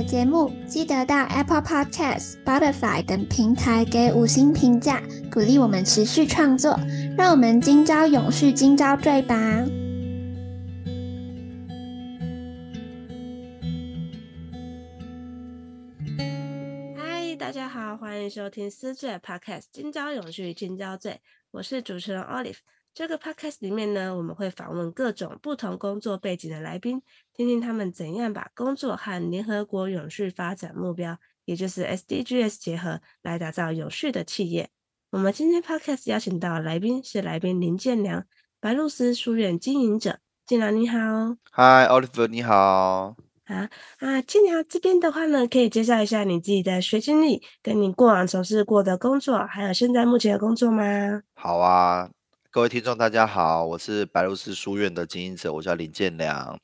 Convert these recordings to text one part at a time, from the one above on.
的节目记得到 Apple Podcast、Spotify 等平台给五星评价，鼓励我们持续创作。让我们今朝永续，今朝醉吧！嗨，大家好，欢迎收听思醉 Podcast《今朝永续，今朝醉》，我是主持人 Olive。这个 podcast 里面呢，我们会访问各种不同工作背景的来宾，听听他们怎样把工作和联合国永续发展目标，也就是 SDGs 结合，来打造有序的企业。我们今天 podcast 邀请到的来宾是来宾林建良，白鹭鸶书院经营者。建良你好。Hi Oliver 你好。啊啊，建良这边的话呢，可以介绍一下你自己的学经历，跟你过往从事过的工作，还有现在目前的工作吗？好啊。各位听众，大家好，我是白鹭寺书院的经营者，我叫林建良。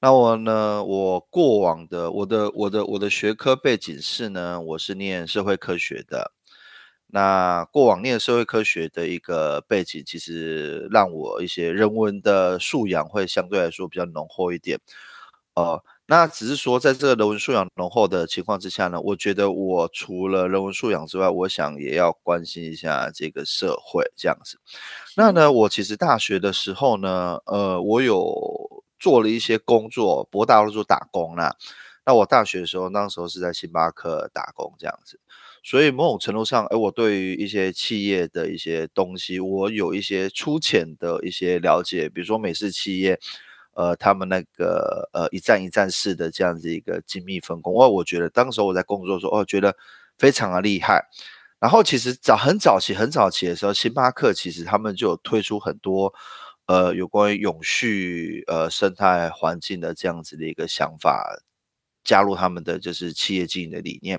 那我呢，我过往的我的我的我的学科背景是呢，我是念社会科学的。那过往念社会科学的一个背景，其实让我一些人文的素养会相对来说比较浓厚一点。呃。那只是说，在这个人文素养浓厚的情况之下呢，我觉得我除了人文素养之外，我想也要关心一下这个社会这样子。那呢，我其实大学的时候呢，呃，我有做了一些工作，不过大多数打工啦。那我大学的时候，那时候是在星巴克打工这样子，所以某种程度上，哎，我对于一些企业的一些东西，我有一些粗浅的一些了解，比如说美式企业。呃，他们那个呃一站一站式的这样子一个精密分工，哦，我觉得当时我在工作的时候，哦，觉得非常的厉害。然后其实早很早期很早期的时候，星巴克其实他们就有推出很多呃有关于永续呃生态环境的这样子的一个想法，加入他们的就是企业经营的理念，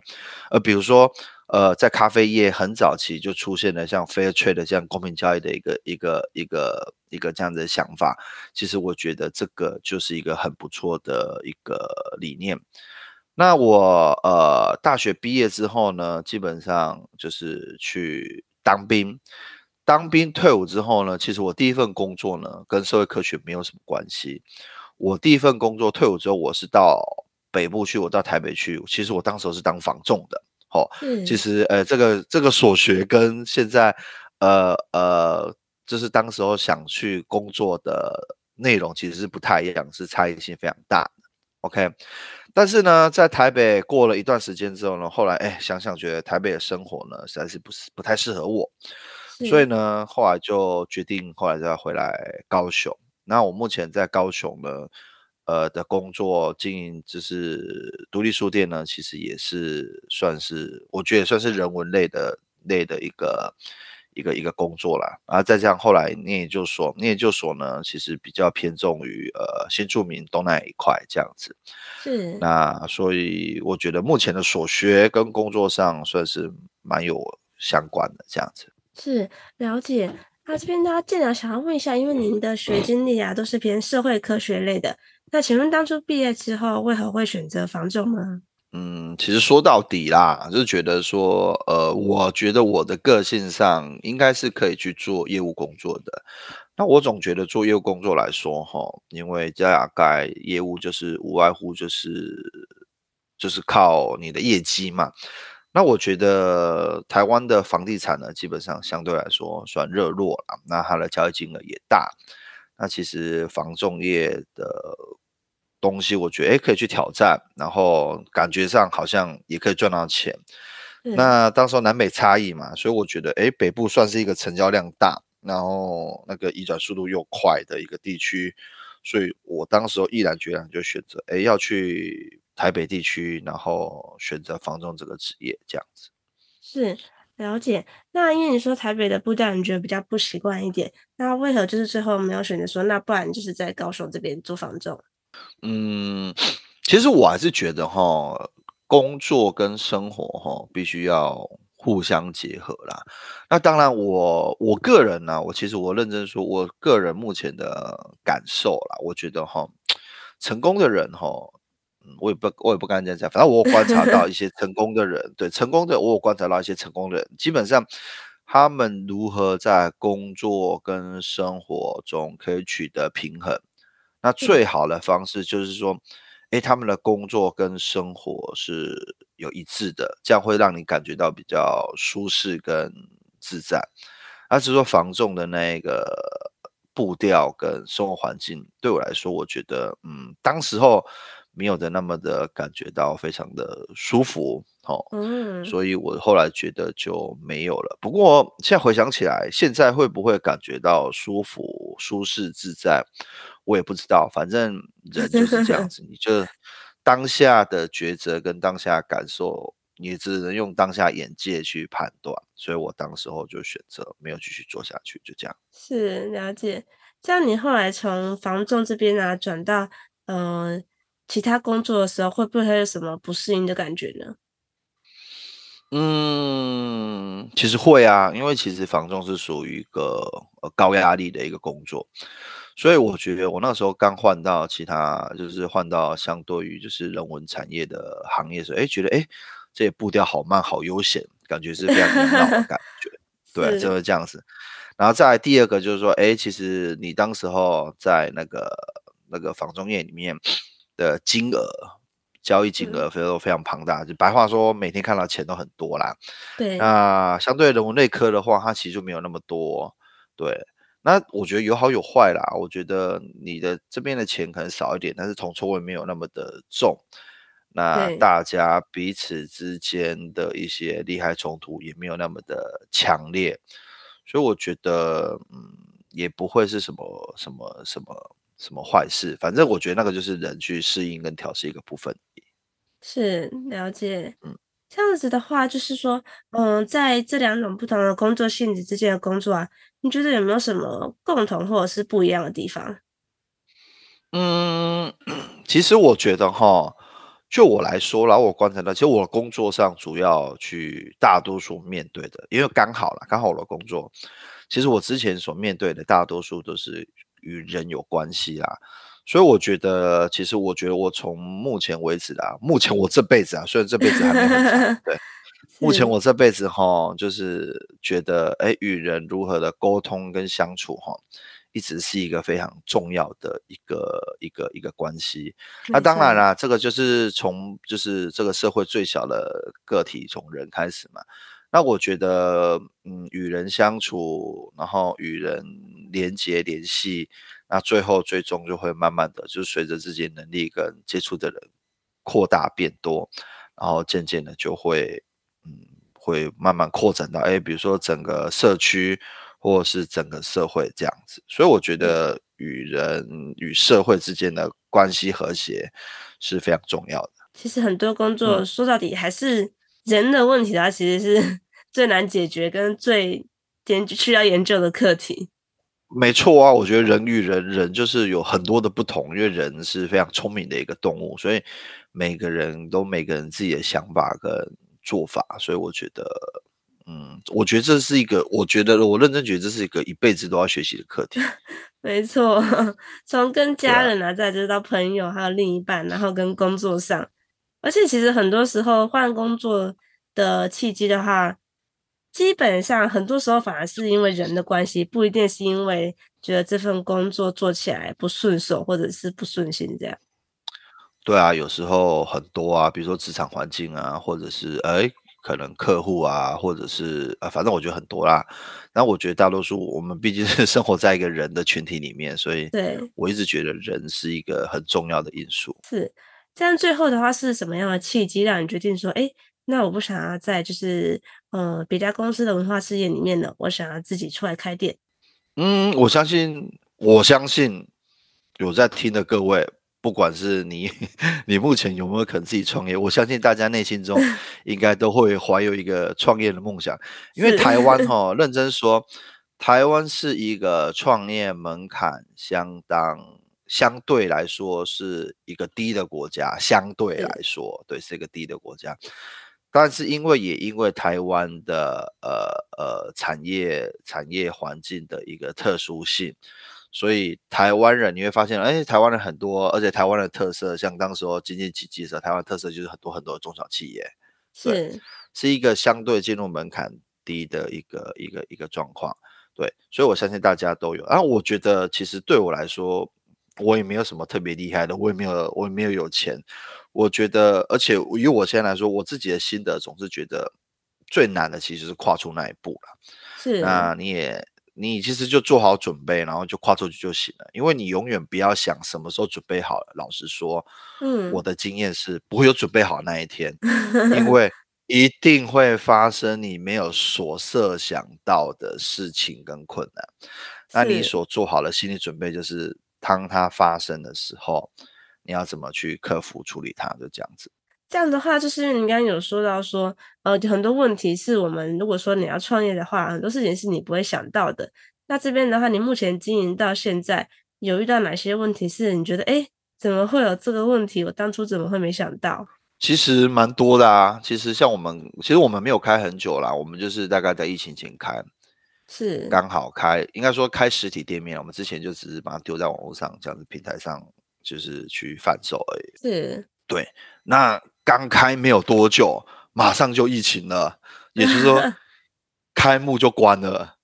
呃，比如说。呃，在咖啡业很早期就出现了像 Fair Trade 这样公平交易的一个一个一个一个这样的想法。其实我觉得这个就是一个很不错的一个理念。那我呃大学毕业之后呢，基本上就是去当兵。当兵退伍之后呢，其实我第一份工作呢跟社会科学没有什么关系。我第一份工作退伍之后，我是到北部去，我到台北去。其实我当时是当房仲的。好、哦，其实呃，这个这个所学跟现在呃呃，就是当时候想去工作的内容其实是不太一样，是差异性非常大的。OK，但是呢，在台北过了一段时间之后呢，后来哎想想觉得台北的生活呢实在是不是不太适合我，所以呢后来就决定后来再回来高雄。那我目前在高雄呢。呃的工作经营就是独立书店呢，其实也是算是，我觉得也算是人文类的类的一个一个一个工作啦。然后再这样，后来念研究所，念研究所呢，其实比较偏重于呃新住民东南亚一块这样子。是。那所以我觉得目前的所学跟工作上算是蛮有相关的这样子。是，了解。那这边大家建良想要问一下，因为您的学经历啊，都是偏社会科学类的。那请问当初毕业之后，为何会选择房仲呢？嗯，其实说到底啦，就是觉得说，呃，我觉得我的个性上应该是可以去做业务工作的。那我总觉得做业务工作来说，哈，因为大概业务就是无外乎就是就是靠你的业绩嘛。那我觉得台湾的房地产呢，基本上相对来说算热络了，那它的交易金额也大。那其实防重业的东西，我觉得诶可以去挑战，然后感觉上好像也可以赚到钱。那当时候南北差异嘛，所以我觉得诶北部算是一个成交量大，然后那个移转速度又快的一个地区，所以我当时候毅然决然就选择诶要去台北地区，然后选择房仲这个职业这样子。是。了解，那因为你说台北的步调你觉得比较不习惯一点，那为何就是最后没有选择说，那不然就是在高雄这边做房仲？嗯，其实我还是觉得哈，工作跟生活哈，必须要互相结合啦。那当然我，我我个人呢，我其实我认真说，我个人目前的感受啦，我觉得哈，成功的人哈，我也不我也不敢这样讲，反正我有观察到一些成功的人，对成功的，我有观察到一些成功的人，基本上他们如何在工作跟生活中可以取得平衡。那最好的方式就是说。诶，他们的工作跟生活是有一致的，这样会让你感觉到比较舒适跟自在。而是说防重的那个步调跟生活环境，对我来说，我觉得，嗯，当时候没有的那么的感觉到非常的舒服，哦，嗯，所以我后来觉得就没有了。不过现在回想起来，现在会不会感觉到舒服、舒适、自在？我也不知道，反正人就 是这样子，你就当下的抉择跟当下感受，你只能用当下眼界去判断。所以我当时候就选择没有继续做下去，就这样。是了解，这样你后来从房仲这边啊转到嗯、呃、其他工作的时候，会不会有什么不适应的感觉呢？嗯，其实会啊，因为其实房仲是属于一个呃高压力的一个工作。所以我觉得我那时候刚换到其他，就是换到相对于就是人文产业的行业的时候，哎，觉得哎，这些步调好慢，好悠闲，感觉是非常热闹的感觉，对，就是这样子。然后再来第二个就是说，哎，其实你当时候在那个那个房仲业里面的金额交易金额非常非常庞大，就白话说，每天看到钱都很多啦。对，那相对人文类科的话，它其实就没有那么多，对。那我觉得有好有坏啦。我觉得你的这边的钱可能少一点，但是铜臭味没有那么的重。那大家彼此之间的一些利害冲突也没有那么的强烈，所以我觉得嗯，也不会是什么什么什么什么坏事。反正我觉得那个就是人去适应跟调试一个部分。是，了解，嗯。这样子的话，就是说，嗯，在这两种不同的工作性质之间的工作啊，你觉得有没有什么共同或者是不一样的地方？嗯，其实我觉得哈，就我来说，然后我观察到，其实我工作上主要去大多数面对的，因为刚好了，刚好我的工作，其实我之前所面对的大多数都是与人有关系啦。所以我觉得，其实我觉得我从目前为止啊，目前我这辈子啊，虽然这辈子还没很长，对，目前我这辈子哈，就是觉得，哎，与人如何的沟通跟相处哈，一直是一个非常重要的一个一个一个关系。那当然啦，这个就是从就是这个社会最小的个体，从人开始嘛。那我觉得，嗯，与人相处，然后与人连接联系。那最后最终就会慢慢的，就是随着自己能力跟接触的人扩大变多，然后渐渐的就会，嗯，会慢慢扩展到，哎，比如说整个社区或者是整个社会这样子。所以我觉得与人与社会之间的关系和谐是非常重要的。其实很多工作说到底还是人的问题，它其实是 最难解决跟最研需要研究的课题。没错啊，我觉得人与人，人就是有很多的不同，因为人是非常聪明的一个动物，所以每个人都每个人自己的想法跟做法，所以我觉得，嗯，我觉得这是一个，我觉得我认真觉得这是一个一辈子都要学习的课题。没错，从跟家人啊，再就是到朋友，还有另一半，然后跟工作上，而且其实很多时候换工作的契机的话。基本上，很多时候反而是因为人的关系，不一定是因为觉得这份工作做起来不顺手或者是不顺心这样。对啊，有时候很多啊，比如说职场环境啊，或者是哎，可能客户啊，或者是啊，反正我觉得很多啦。那我觉得大多数我们毕竟是 生活在一个人的群体里面，所以对我一直觉得人是一个很重要的因素。是这样，最后的话是什么样的契机让你决定说，哎？那我不想要在就是呃别家公司的文化事业里面呢，我想要自己出来开店。嗯，我相信，我相信有在听的各位，不管是你 你目前有没有可能自己创业，我相信大家内心中 应该都会怀有一个创业的梦想。因为台湾 哈，认真说，台湾是一个创业门槛相当相对来说是一个低的国家，相对来说，对，是一个低的国家。但是因为也因为台湾的呃呃产业产业环境的一个特殊性，所以台湾人你会发现，哎，台湾人很多，而且台湾的特色，像当时候经济奇迹的时候，台湾特色就是很多很多中小企业，是是一个相对进入门槛低的一个一个一个状况，对，所以我相信大家都有。然后我觉得其实对我来说，我也没有什么特别厉害的，我也没有我也没有有钱。我觉得，而且以我现在来说，我自己的心得总是觉得最难的其实是跨出那一步了。是，那你也你其实就做好准备，然后就跨出去就行了。因为你永远不要想什么时候准备好了。老实说，嗯，我的经验是不会有准备好那一天，因为一定会发生你没有所设想到的事情跟困难。那你所做好的心理准备就是，当它发生的时候。你要怎么去克服处理它？就这样子。这样的话，就是你刚刚有说到说，呃，很多问题是我们如果说你要创业的话，很多事情是你不会想到的。那这边的话，你目前经营到现在，有遇到哪些问题是你觉得，哎，怎么会有这个问题？我当初怎么会没想到？其实蛮多的啊。其实像我们，其实我们没有开很久啦，我们就是大概在疫情前开，是刚好开，应该说开实体店面。我们之前就只是把它丢在网络上，这样子平台上。就是去贩售而已，是，对。那刚开没有多久，马上就疫情了，也就是说，开幕就关了，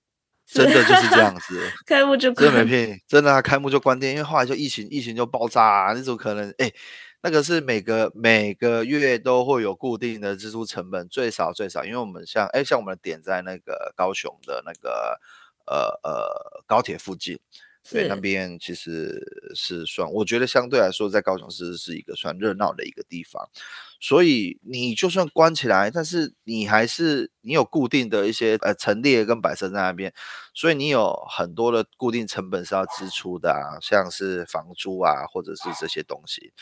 真的就是这样子。开幕就关，真的没骗你，真的啊，开幕就关店，因为后来就疫情，疫情就爆炸啊，那种可能，哎，那个是每个每个月都会有固定的支出成本，最少最少，因为我们像，哎，像我们的点在那个高雄的那个呃呃高铁附近。所以那边其实是算，我觉得相对来说，在高雄市是一个算热闹的一个地方。所以你就算关起来，但是你还是你有固定的一些呃陈列跟摆设在那边，所以你有很多的固定成本是要支出的啊，像是房租啊，或者是这些东西。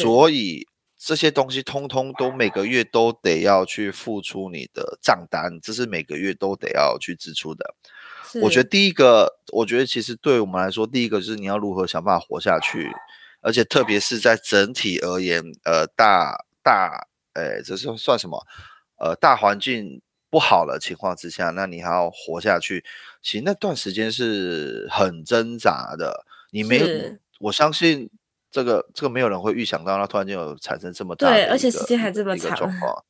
所以这些东西通通都每个月都得要去付出你的账单，这是每个月都得要去支出的。我觉得第一个，我觉得其实对我们来说，第一个就是你要如何想办法活下去，而且特别是在整体而言，呃，大大，哎，这是算什么？呃，大环境不好的情况之下，那你还要活下去，其实那段时间是很挣扎的。你没有，我相信这个这个没有人会预想到，那突然间有产生这么大的，对，而且时间还这么长，状况。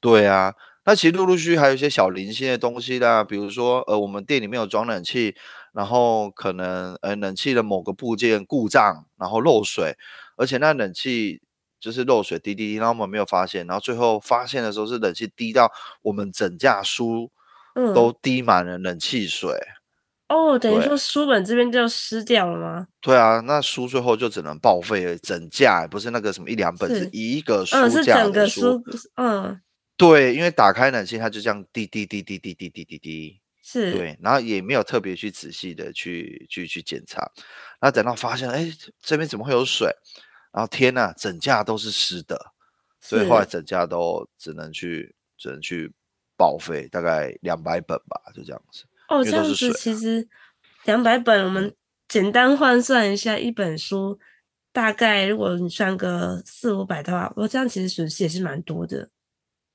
对啊。那其实陆陆续续还有一些小零星的东西啦，比如说，呃，我们店里面有装冷气，然后可能，呃，冷气的某个部件故障，然后漏水，而且那冷气就是漏水滴滴滴，然后我们没有发现，然后最后发现的时候是冷气滴到我们整架书，都滴满了冷气水。嗯、哦，等于说书本这边就湿掉了吗？对啊，那书最后就只能报废了，整架不是那个什么一两本，是，是一个书架的书，嗯，是整个书，嗯。对，因为打开冷气，它就这样滴滴滴滴滴滴滴滴滴，是对，然后也没有特别去仔细的去去去检查，然后等到发现，哎，这边怎么会有水？然后天呐，整架都是湿的，所以后来整架都只能去只能去报废，大概两百本吧，就这样子。哦，这样子其实两百本，我们简单换算一下，一本书大概如果你算个四五百的话，我这样其实损失也是蛮多的。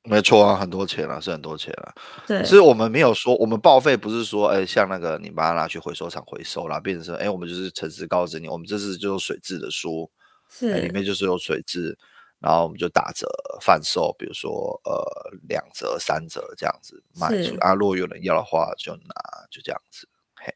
没错啊，很多钱了，是很多钱了。对，所以我们没有说，我们报废不是说，哎，像那个你把它拿去回收厂回收啦，变成说，哎，我们就是诚实告知你，我们这是就是水质的书，是里面就是有水质，然后我们就打折贩售，比如说呃两折、三折这样子卖出啊。如果有人要的话，就拿，就这样子。嘿，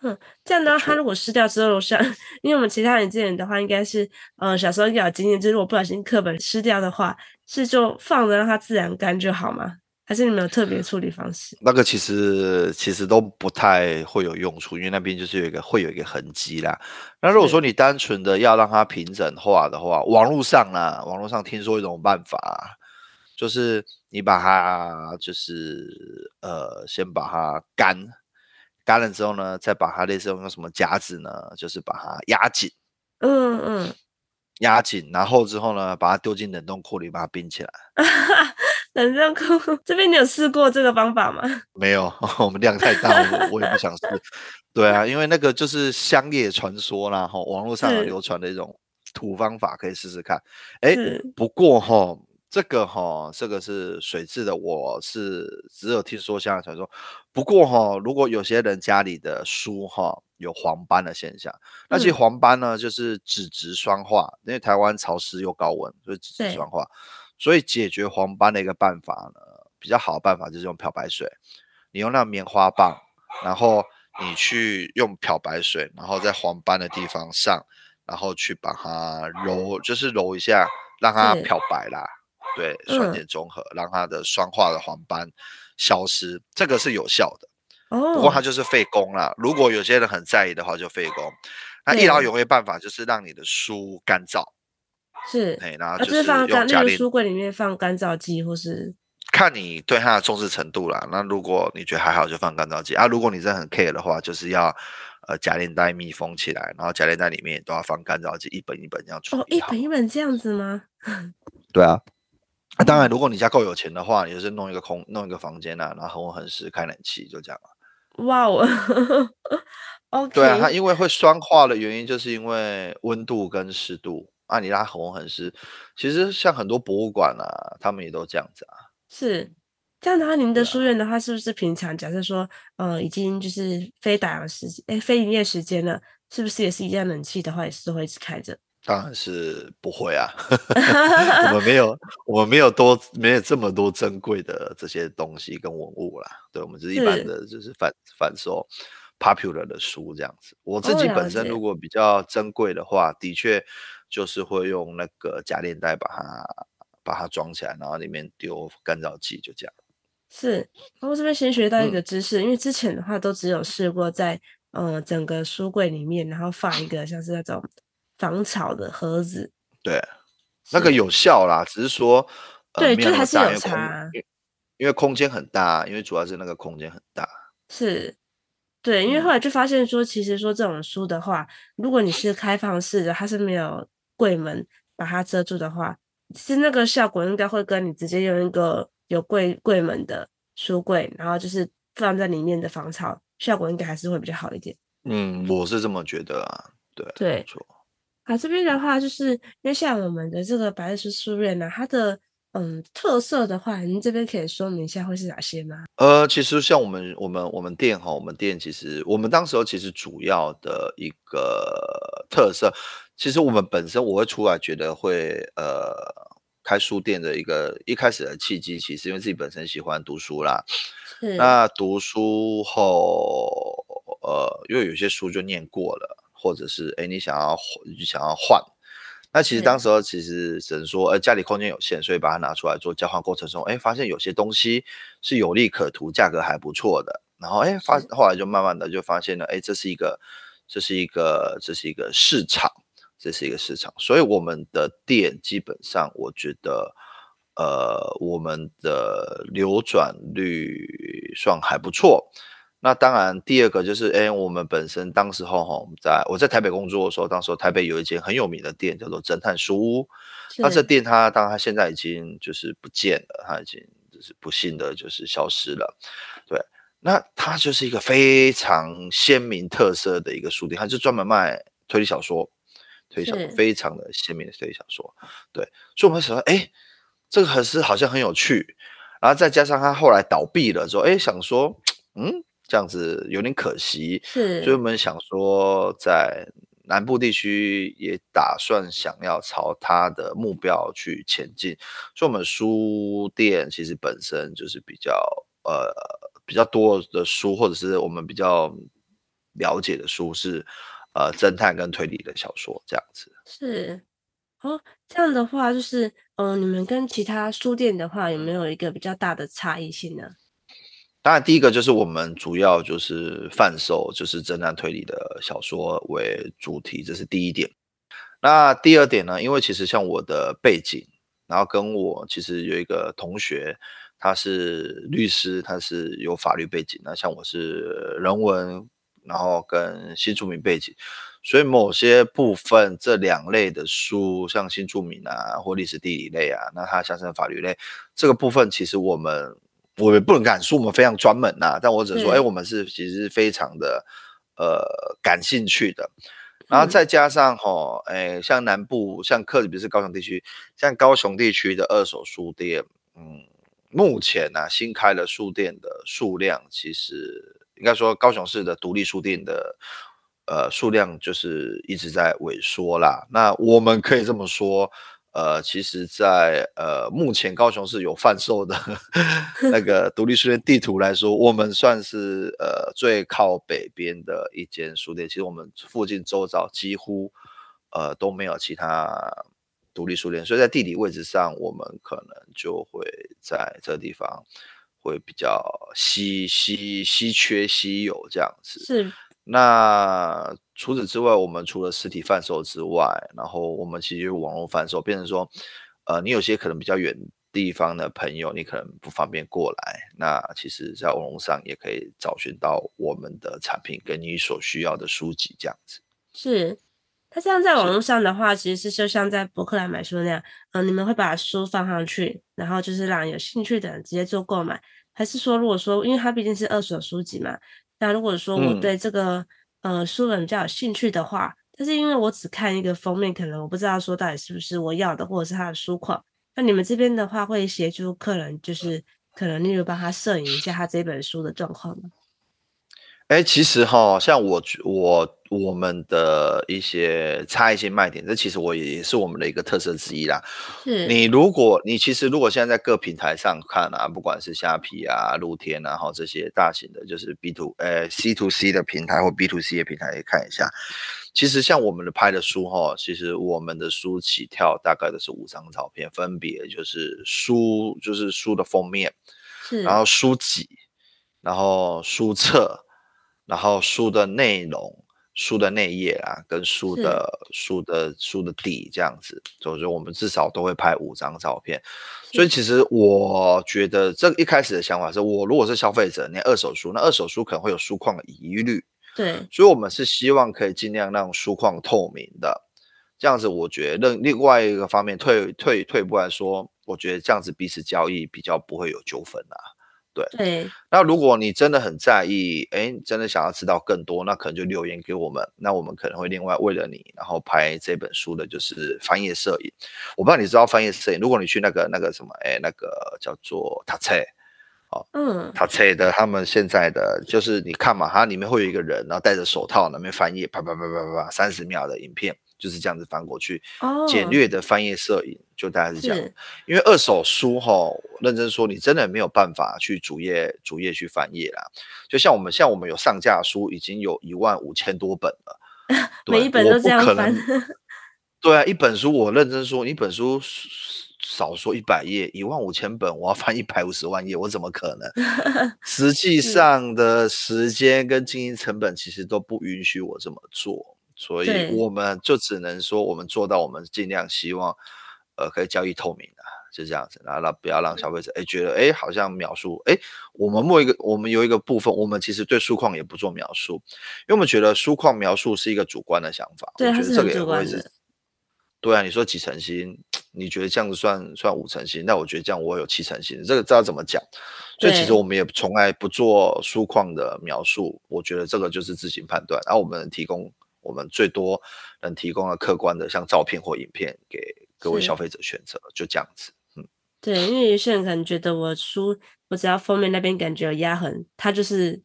嗯，这样的话，它如果湿掉之后，像 因为我们其他人之前的话，应该是，呃，小时候有经验，就是如果不小心课本湿掉的话。是就放着让它自然干就好吗？还是你们有特别处理方式？那个其实其实都不太会有用处，因为那边就是有一个会有一个痕迹啦。那如果说你单纯的要让它平整化的话，网络上啦，网络上听说一种办法，就是你把它就是呃先把它干干了之后呢，再把它类似用什么夹子呢，就是把它压紧。嗯嗯。压紧，然后之后呢，把它丢进冷冻库里，把它冰起来。冷热库这边你有试过这个方法吗？没有，我们量太大，了我也不想试。对啊，因为那个就是乡野传说啦，哈，网络上流传的一种土方法，可以试试看。哎，不过哈，这个哈，这个是水质的，我是只有听说乡野传说。不过哈，如果有些人家里的书哈有黄斑的现象，那其实黄斑呢就是脂质酸化，因为台湾潮湿又高温，所以脂质酸化。所以解决黄斑的一个办法呢，比较好的办法就是用漂白水。你用那棉花棒，然后你去用漂白水，然后在黄斑的地方上，然后去把它揉，就是揉一下，让它漂白啦。对，酸碱中和，让它的酸化的黄斑消失，这个是有效的。不过它就是费工啦。如果有些人很在意的话，就费工。那一劳永逸办法就是让你的书干燥。是，然后就是放干，那个书柜里面放干燥剂，或是看你对它的重视程度啦。那如果你觉得还好，就放干燥剂啊。如果你真的很 care 的话，就是要呃夹链袋密封起来，然后夹链袋里面都要放干燥剂，一本一本这样处理。哦，一本一本这样子吗？对啊。啊、当然，如果你家够有钱的话，你就是弄一个空，弄一个房间啊，然后恒温恒湿开冷气，就这样。哇哦。OK。对啊，它因为会酸化的原因，就是因为温度跟湿度。啊，你拉恒温恒湿，其实像很多博物馆啊，他们也都这样子啊。是这样的话，您的书院的话，是不是平常假设说，呃，已经就是非打烊时间，哎，非营业时间了，是不是也是一样冷气的话，也是会一直开着？当然是不会啊，我们没有，我们没有多，没有这么多珍贵的这些东西跟文物啦。对，我们就是一般的，就是反反售 popular 的书这样子。我自己本身如果比较珍贵的话，的确。就是会用那个夹链袋把它把它装起来，然后里面丢干燥剂，就这样。是，然后这边先学到一个知识，嗯、因为之前的话都只有试过在呃整个书柜里面，然后放一个像是那种防潮的盒子。对，那个有效啦，只是说、呃、对，就还是有差，因为空间很大，因为主要是那个空间很大。是。对，因为后来就发现说，其实说这种书的话，如果你是开放式的，它是没有。柜门把它遮住的话，其实那个效果应该会跟你直接用一个有柜柜门的书柜，然后就是放在里面的防潮，效果应该还是会比较好一点。嗯，我是这么觉得啊。对对，没错。好，这边的话就是因为像我们的这个白石书书院呢，它的。嗯，特色的话，您这边可以说明一下会是哪些吗？呃，其实像我们我们我们店哈，我们店其实我们当时候其实主要的一个特色，其实我们本身我会出来觉得会呃开书店的一个一开始的契机，其实因为自己本身喜欢读书啦。那读书后，呃，因为有些书就念过了，或者是哎你想要你就想要换。那其实当时候其实只能说，呃，家里空间有限，所以把它拿出来做交换过程中，哎，发现有些东西是有利可图，价格还不错的。然后，哎，发后来就慢慢的就发现了，哎，这是一个，这是一个，这是一个市场，这是一个市场。所以我们的店基本上，我觉得，呃，我们的流转率算还不错。那当然，第二个就是，哎，我们本身当时候哈，我们在我在台北工作的时候，当时候台北有一间很有名的店，叫做侦探书屋。那这店它当然它现在已经就是不见了，它已经就是不幸的就是消失了。对，那它就是一个非常鲜明特色的一个书店，它就专门卖推理小说，推理小说非常的鲜明的推理小说。对，所以我们想说，哎，这个很是好像很有趣。然后再加上他后来倒闭了之后，哎，想说，嗯。这样子有点可惜，是，所以我们想说，在南部地区也打算想要朝他的目标去前进，所以我们书店其实本身就是比较呃比较多的书，或者是我们比较了解的书是呃侦探跟推理的小说这样子。是，哦，这样的话就是，嗯、呃，你们跟其他书店的话有没有一个比较大的差异性呢？当然，第一个就是我们主要就是贩售就是侦探推理的小说为主题，这是第一点。那第二点呢？因为其实像我的背景，然后跟我其实有一个同学，他是律师，他是有法律背景。那像我是人文，然后跟新住民背景，所以某些部分这两类的书，像新住民啊或历史地理类啊，那它相称法律类这个部分，其实我们我们不能敢说我们非常专门呐、啊，但我只能说，哎、欸，我们是其实是非常的呃感兴趣的。然后再加上吼，哎，像南部像克里比是高雄地区，像高雄地区的二手书店，嗯，目前呢、啊、新开的书店的数量，其实应该说高雄市的独立书店的。呃，数量就是一直在萎缩啦。那我们可以这么说，呃，其实在，呃目前高雄市有贩售的那个独立书店地图来说，我们算是呃最靠北边的一间书店。其实我们附近周遭几乎呃都没有其他独立书店，所以在地理位置上，我们可能就会在这地方会比较稀稀稀缺稀有这样子。是。那除此之外，我们除了实体贩售之外，然后我们其实有网络贩售，变成说，呃，你有些可能比较远地方的朋友，你可能不方便过来，那其实在网络上也可以找寻到我们的产品跟你所需要的书籍这样子。是，他这样在网络上的话，其实是就像在博客来买书那样，嗯、呃，你们会把书放上去，然后就是让有兴趣的人直接做购买，还是说，如果说，因为它毕竟是二手书籍嘛。那如果说我对这个、嗯、呃书本比较有兴趣的话，但是因为我只看一个封面，可能我不知道说到底是不是我要的，或者是它的书况。那你们这边的话，会协助客人，就是可能例如帮他摄影一下他这本书的状况吗？哎，其实哈，像我我我们的一些差异性卖点，这其实我也也是我们的一个特色之一啦。是你如果你其实如果现在在各平台上看啊，不管是虾皮啊、露天啊，哈这些大型的，就是 B to 呃 C to C 的平台或 B to C 的平台，看一下。其实像我们的拍的书哈，其实我们的书起跳大概都是五张照片，分别就是书就是书的封面，是然后书籍，然后书册。然后书的内容、书的内页啊，跟书的书的书的底这样子，就是我们至少都会拍五张照片。所以其实我觉得这一开始的想法是，我如果是消费者，那二手书，那二手书可能会有书况的疑虑。对，所以我们是希望可以尽量让书况透明的，这样子我觉得另另外一个方面退退退一步来说，我觉得这样子彼此交易比较不会有纠纷啊。对，对，那如果你真的很在意，哎，真的想要知道更多，那可能就留言给我们，那我们可能会另外为了你，然后拍这本书的就是翻页摄影。我不知道你知道翻页摄影，如果你去那个那个什么，哎，那个叫做塔车，哦，嗯，塔车的他们现在的就是你看嘛，它里面会有一个人，然后戴着手套那边翻页，啪啪啪啪啪啪，三十秒的影片。就是这样子翻过去，哦、简略的翻页摄影就大概是这样。因为二手书哈，认真说，你真的没有办法去主页主页去翻页啦。就像我们像我们有上架书，已经有一万五千多本了，每一本都这样翻。对啊，一本书我认真说，一本书少说一百页，一万五千本，我要翻一百五十万页，我怎么可能？实际上的时间跟经营成本其实都不允许我这么做。所以我们就只能说，我们做到，我们尽量希望，呃，可以交易透明啊，就这样子，然后不要让消费者哎觉得哎好像描述哎，我们某一个我们有一个部分，我们其实对书况也不做描述，因为我们觉得书况描述是一个主观的想法，对，我觉得这个也会是，对啊，你说几成新，你觉得这样子算算五成新，那我觉得这样我有七成新，这个知道怎么讲，所以其实我们也从来不做书况的描述，我觉得这个就是自行判断，然后我们提供。我们最多能提供的客观的，像照片或影片给各位消费者选择，就这样子。嗯，对，因为有些人可能觉得我书，我只要封面那边感觉有压痕，它就是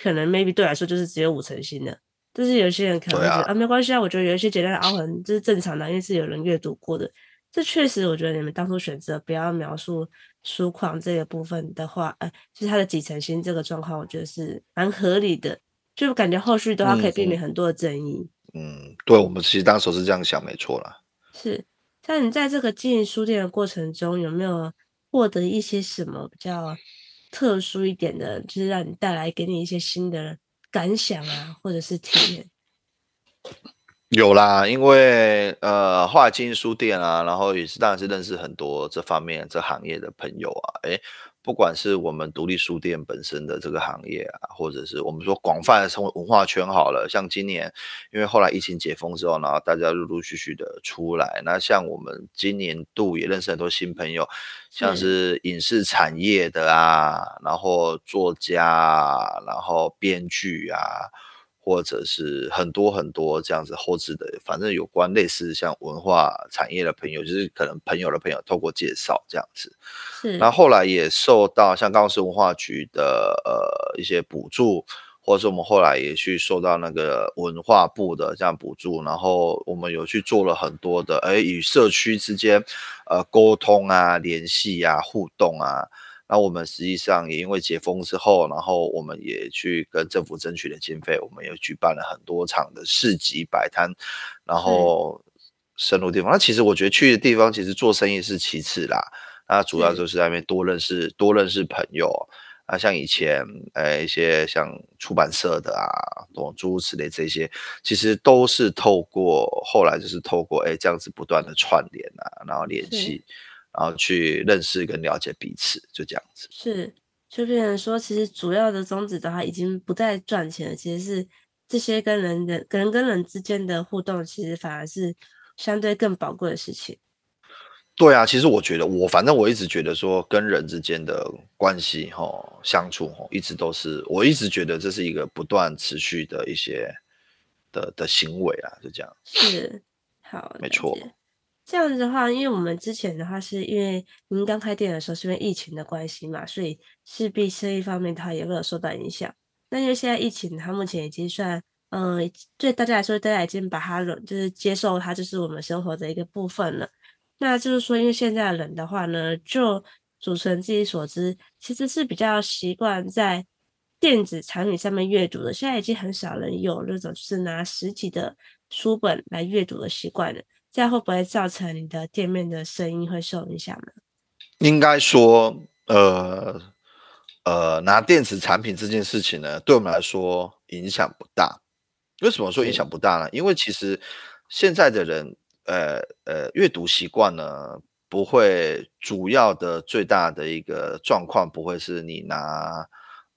可能 maybe 对来说就是只有五成新的。但是有些人可能觉得啊，啊，没关系啊，我觉得有一些简单的凹痕这是正常的，因为是有人阅读过的。这确实，我觉得你们当初选择不要描述书况这个部分的话，呃，就是它的几成新这个状况，我觉得是蛮合理的。就感觉后续的话可以避免很多的争议。嗯，嗯，对，我们其实当时是这样想，没错啦。是，像你在这个经营书店的过程中，有没有获得一些什么比较特殊一点的，就是让你带来给你一些新的感想啊，或者是体验？有啦，因为呃，后来经营书店啊，然后也是当然是认识很多这方面这行业的朋友啊，诶不管是我们独立书店本身的这个行业啊，或者是我们说广泛的从文化圈好了，像今年，因为后来疫情解封之后，然后大家陆陆续续的出来，那像我们今年度也认识很多新朋友，像是影视产业的啊，然后作家啊，然后编剧啊。或者是很多很多这样子后置的，反正有关类似像文化产业的朋友，就是可能朋友的朋友透过介绍这样子，是。然后后来也受到像高雄市文化局的呃一些补助，或者是我们后来也去受到那个文化部的这样补助，然后我们有去做了很多的，哎，与社区之间呃沟通啊、联系啊、互动啊。那我们实际上也因为解封之后，然后我们也去跟政府争取了经费，我们也举办了很多场的市集摆摊，然后深入地方。那其实我觉得去的地方，其实做生意是其次啦，那主要就是在那边多认识多认识朋友啊，像以前呃一些像出版社的啊，诸如此类这些，其实都是透过后来就是透过哎这样子不断的串联啊，然后联系。然后去认识跟了解彼此，就这样子。是，就变成说，其实主要的宗旨的话，已经不再赚钱了。其实是这些跟人人、人跟人之间的互动，其实反而是相对更宝贵的事情。对啊，其实我觉得，我反正我一直觉得说，跟人之间的关系哈，相处哈，一直都是，我一直觉得这是一个不断持续的一些的的行为啊，就这样。是，好，没错。这样子的话，因为我们之前的话，是因为您刚开店的时候是因为疫情的关系嘛，所以势必生意方面它也会有受到影响。那因为现在疫情，它目前已经算，嗯、对大家来说，大家已经把它就是接受它，就是我们生活的一个部分了。那就是说，因为现在的人的话呢，就主持人自己所知，其实是比较习惯在电子产品上面阅读的。现在已经很少人有那种就是拿实体的书本来阅读的习惯了。这样会不会造成你的店面的生意会受影响呢？应该说，呃呃，拿电子产品这件事情呢，对我们来说影响不大。为什么说影响不大呢？因为其实现在的人，呃呃，阅读习惯呢，不会主要的最大的一个状况，不会是你拿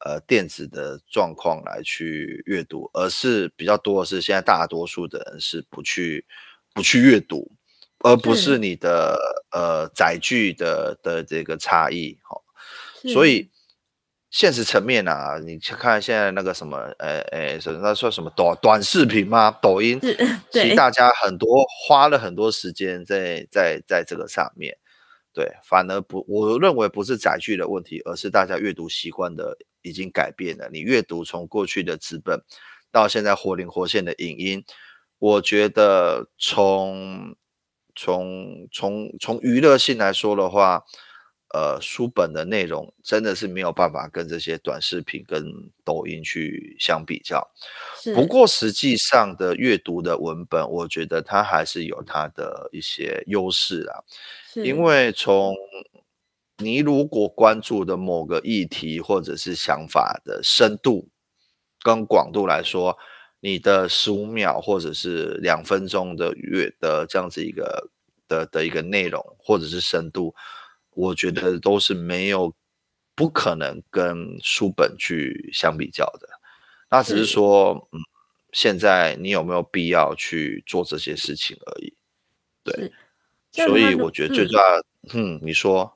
呃电子的状况来去阅读，而是比较多的是现在大多数的人是不去。不去阅读，而不是你的呃载具的的这个差异哈，所以现实层面啊，你去看现在那个什么，呃呃，什么他说什么短短视频吗？抖音，其实大家很多花了很多时间在在在这个上面，对，反而不，我认为不是载具的问题，而是大家阅读习惯的已经改变了。你阅读从过去的纸本到现在活灵活现的影音。我觉得从从从从娱乐性来说的话，呃，书本的内容真的是没有办法跟这些短视频跟抖音去相比较。不过实际上的阅读的文本，我觉得它还是有它的一些优势啊。因为从你如果关注的某个议题或者是想法的深度跟广度来说。你的十五秒或者是两分钟的阅的这样子一个的的一个内容或者是深度，我觉得都是没有不可能跟书本去相比较的。那只是说，嗯，现在你有没有必要去做这些事情而已。对，所以我觉得最重要，嗯，嗯，你说，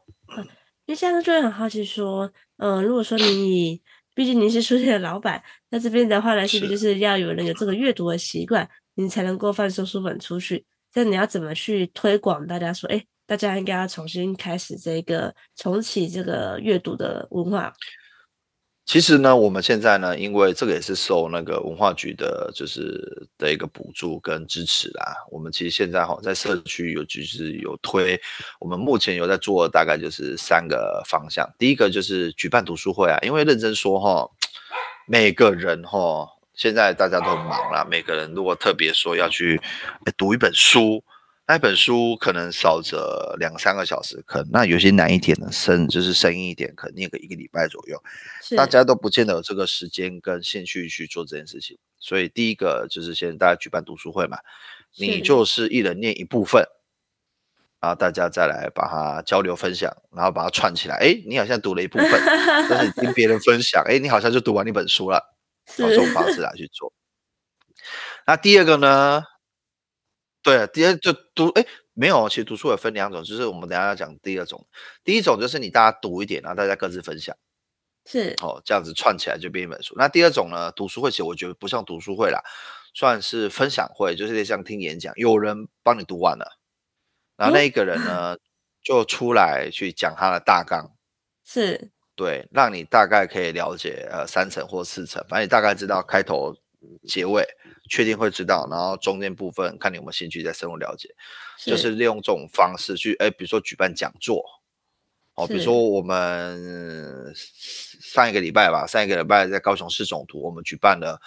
因为现在就会很好奇说，嗯、呃，如果说你。毕竟您是书店的老板，那这边的话呢，是不是就是要有人有这个阅读的习惯，你才能够贩售书本出去？这你要怎么去推广？大家说，哎，大家应该要重新开始这个重启这个阅读的文化。其实呢，我们现在呢，因为这个也是受那个文化局的，就是的一个补助跟支持啦。我们其实现在哈，在社区有就是有推，我们目前有在做，大概就是三个方向。第一个就是举办读书会啊，因为认真说哈，每个人哈，现在大家都忙啦，每个人如果特别说要去读一本书。那本书可能少则两三个小时，可能那有些难一点的深就是深一点，可能念个一个礼拜左右，大家都不见得有这个时间跟兴趣去做这件事情。所以第一个就是先大家举办读书会嘛，你就是一人念一部分，然后大家再来把它交流分享，然后把它串起来。哎，你好像读了一部分，但是你听别人分享，哎，你好像就读完一本书了。用这种方式来去做。那第二个呢？对，第二就读，哎，没有，其实读书也分两种，就是我们等下要讲第二种。第一种就是你大家读一点，然后大家各自分享。是哦，这样子串起来就变一本书。那第二种呢？读书会其实我觉得不像读书会啦，算是分享会，就是得像听演讲，有人帮你读完了，然后那一个人呢、嗯、就出来去讲他的大纲，是对，让你大概可以了解呃三层或四层，反正你大概知道开头、结尾，确定会知道，然后中间部分看你有没有兴趣再深入了解，是就是。利用这种方式去，哎，比如说举办讲座。哦，比如说我们上一个礼拜吧，上一个礼拜在高雄市总图，我们举办了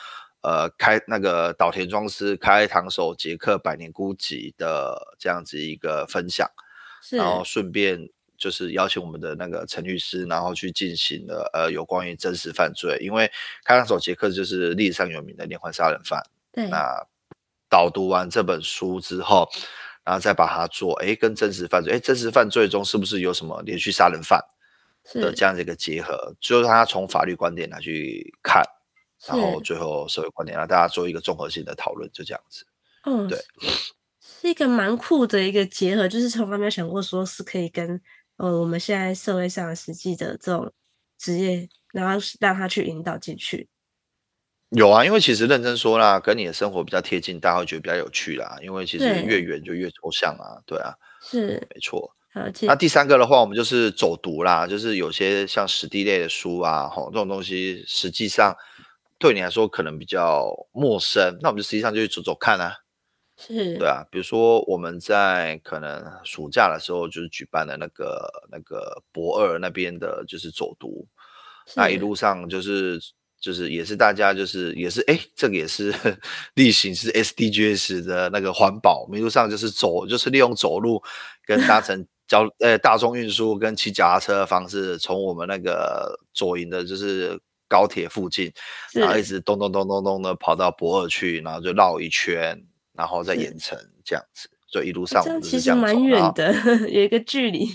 呃开那个岛田庄司开膛手杰克百年孤寂的这样子一个分享，然后顺便就是邀请我们的那个陈律师，然后去进行了呃有关于真实犯罪，因为开膛手杰克就是历史上有名的连环杀人犯，对，那导读完这本书之后。然后再把它做，哎，跟真实犯罪，哎，真实犯罪中是不是有什么连续杀人犯的这样的一个结合？就是他从法律观点来去看，然后最后社会观点，让大家做一个综合性的讨论，就这样子。嗯，对，是一个蛮酷的一个结合，就是从来没有想过说是可以跟呃我们现在社会上实际的这种职业，然后让他去引导进去。有啊，因为其实认真说啦，跟你的生活比较贴近，大家会觉得比较有趣啦。因为其实越远就越抽象啊，对，对啊，是没错。那第三个的话，我们就是走读啦，就是有些像史地类的书啊，吼这种东西，实际上对你来说可能比较陌生，那我们就实际上就去走走看啊。是，对啊，比如说我们在可能暑假的时候，就是举办了那个那个博二那边的，就是走读，那一路上就是。就是也是大家就是也是哎，这个也是 例行是 SDGs 的那个环保，一路上就是走，就是利用走路跟搭 乘交呃大众运输跟骑脚踏车的方式，从我们那个左营的就是高铁附近，然后一直咚咚咚咚咚的跑到博二去，然后就绕一圈，然后再盐城这样子，就一路上我们是这样走，其实蛮远的，有一个距离。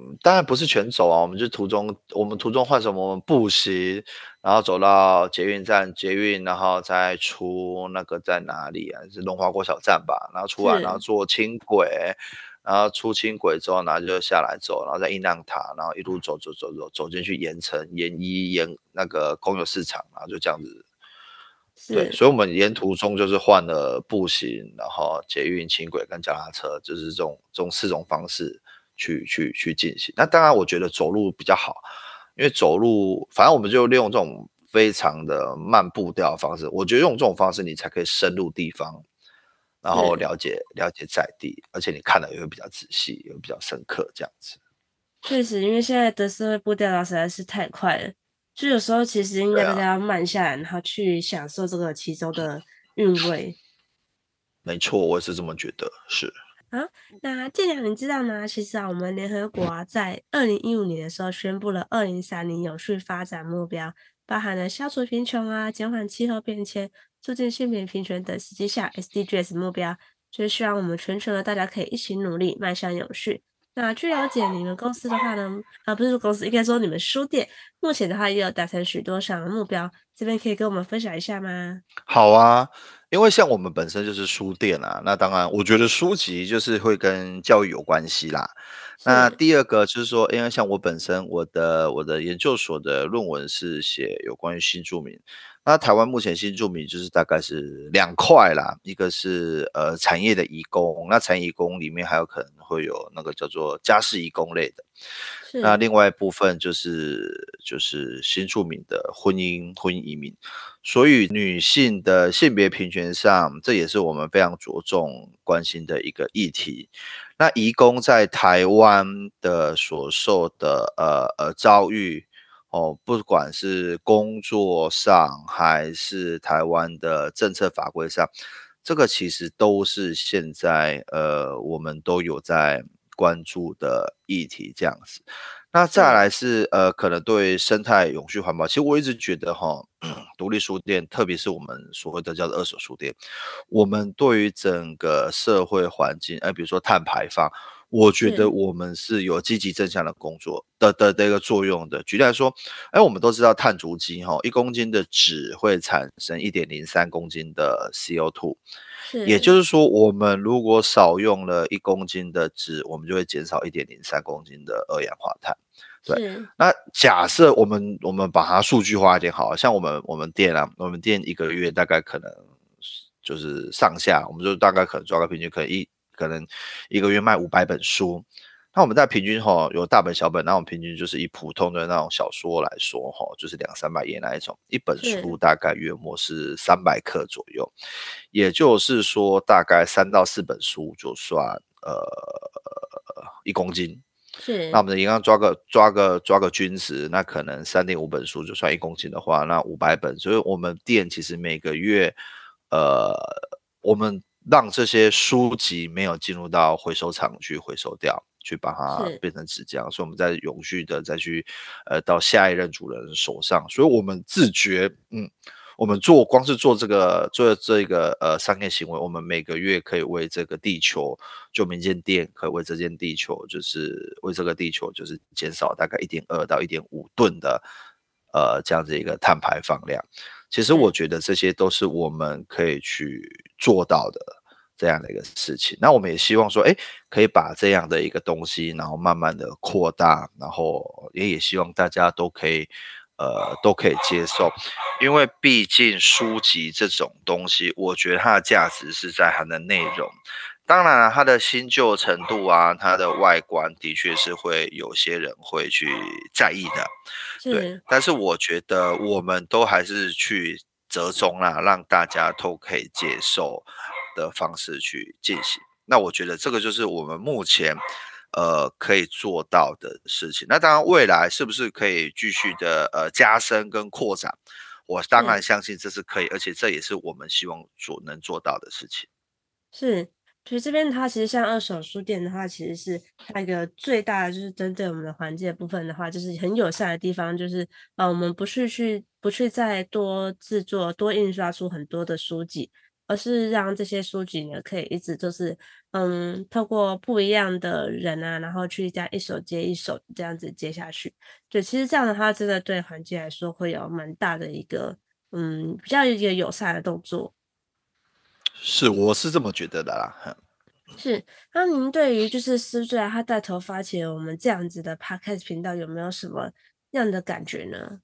嗯，当然不是全走啊，我们就途中我们途中换什么？我们步行。然后走到捷运站，捷运，然后再出那个在哪里啊？是龙华国小站吧？然后出来，然后坐轻轨，然后出轻轨之后，然后就下来走，然后在印浪塔，然后一路走走走走走进去盐城、盐一、盐那个公有市场，然后就这样子。对，所以我们沿途中就是换了步行，然后捷运、轻轨跟脚踏车，就是这种这种四种方式去去去进行。那当然，我觉得走路比较好。因为走路，反正我们就利用这种非常的慢步调的方式。我觉得用这种方式，你才可以深入地方，然后了解了解在地，而且你看的也会比较仔细，也会比较深刻，这样子。确实，因为现在的社会步调实在是太快了，就有时候其实应该大家要慢下来，然后去享受这个其中的韵味。没错，我也是这么觉得，是。啊，那建良，你知道吗？其实啊，我们联合国啊，在二零一五年的时候宣布了二零三零永续发展目标，包含了消除贫穷啊、减缓气候变迁、促进性别平权等实际下 SDGs 目标，就是希望我们全球的大家可以一起努力，迈向永续。那据了解，你们公司的话呢，啊，不是公司，应该说你们书店，目前的话也有达成许多项目标，这边可以跟我们分享一下吗？好啊。因为像我们本身就是书店啊，那当然，我觉得书籍就是会跟教育有关系啦。那第二个就是说，因为像我本身，我的我的研究所的论文是写有关于新住民。那台湾目前新住民就是大概是两块啦，一个是呃产业的移工，那产业移工里面还有可能会有那个叫做家事移工类的。那另外一部分就是就是新住民的婚姻婚姻移民。所以女性的性别平权上，这也是我们非常着重关心的一个议题。那移工在台湾的所受的呃呃遭遇哦，不管是工作上还是台湾的政策法规上，这个其实都是现在呃我们都有在关注的议题。这样子，那再来是呃，可能对生态永续环保，其实我一直觉得哈，独立书店，特别是我们所谓的叫做二手书店，我们对于整个社会环境，哎，比如说碳排放，我觉得我们是有积极正向的工作的的的一个作用的。举例来说，哎，我们都知道碳足迹哈，一公斤的纸会产生一点零三公斤的 CO2。也就是说，我们如果少用了一公斤的纸，我们就会减少一点零三公斤的二氧化碳。对，那假设我们我们把它数据化一点，好像我们我们店啊，我们店一个月大概可能就是上下，我们就大概可能抓个平均，可能一可能一个月卖五百本书。那我们在平均哈，有大本小本，那我们平均就是以普通的那种小说来说哈，就是两三百页那一种，一本书大概约莫是三百克左右，也就是说大概三到四本书就算呃一公斤。是，那我们的营养抓个抓个抓个均值，那可能三点五本书就算一公斤的话，那五百本，所以我们店其实每个月呃我们让这些书籍没有进入到回收厂去回收掉。去把它变成纸浆，所以我们在永续的再去，呃，到下一任主人手上，所以我们自觉，嗯，我们做光是做这个做这个呃商业行为，我们每个月可以为这个地球，就民间店可以为这间地球，就是为这个地球，就是减少大概一点二到一点五吨的呃这样子一个碳排放量。其实我觉得这些都是我们可以去做到的。这样的一个事情，那我们也希望说，哎，可以把这样的一个东西，然后慢慢的扩大，然后也也希望大家都可以，呃，都可以接受，因为毕竟书籍这种东西，我觉得它的价值是在它的内容，当然了，它的新旧程度啊，它的外观的确是会有些人会去在意的，对，但是我觉得我们都还是去折中啦，让大家都可以接受。的方式去进行，那我觉得这个就是我们目前呃可以做到的事情。那当然，未来是不是可以继续的呃加深跟扩展？我当然相信这是可以，而且这也是我们希望所能做到的事情。是，所以这边它其实像二手书店的话，其实是它一个最大的就是针对我们的环境的部分的话，就是很友善的地方，就是呃我们不去去不去再多制作多印刷出很多的书籍。而是让这些书籍呢，可以一直就是，嗯，透过不一样的人啊，然后去这样一手接一手这样子接下去。对，其实这样的话，真的对环境来说会有蛮大的一个，嗯，比较一个友善的动作。是，我是这么觉得的啦。是，那您对于就是思缀他带头发起我们这样子的 Podcast 频道，有没有什么样的感觉呢？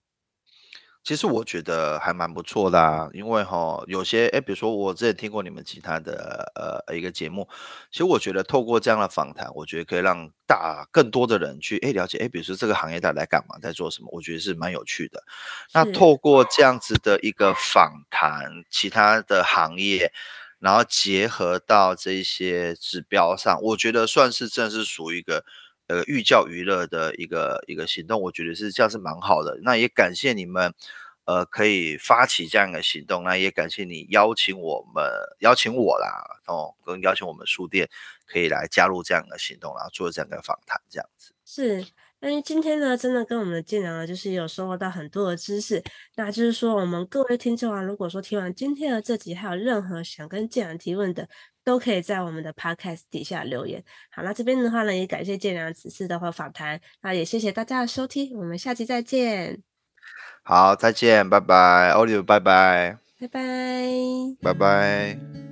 其实我觉得还蛮不错的啊，因为哈有些哎，比如说我之前听过你们其他的呃一个节目，其实我觉得透过这样的访谈，我觉得可以让大更多的人去哎了解哎，比如说这个行业在来干嘛，在做什么，我觉得是蛮有趣的。那透过这样子的一个访谈，其他的行业，然后结合到这些指标上，我觉得算是正是属于一个。呃，寓教于乐的一个一个行动，我觉得是这样是蛮好的。那也感谢你们，呃，可以发起这样一个行动。那也感谢你邀请我们，邀请我啦，哦，跟邀请我们书店可以来加入这样的行动，然后做这样的访谈，这样子。是。那今天呢，真的跟我们的建良呢，就是有收获到很多的知识。那就是说，我们各位听众啊，如果说听完今天的这集，还有任何想跟建良提问的，都可以在我们的 podcast 底下留言。好，那这边的话呢，也感谢建良此次的访谈。那也谢谢大家的收听，我们下期再见。好，再见，拜拜，Olive，拜拜，拜拜，拜拜。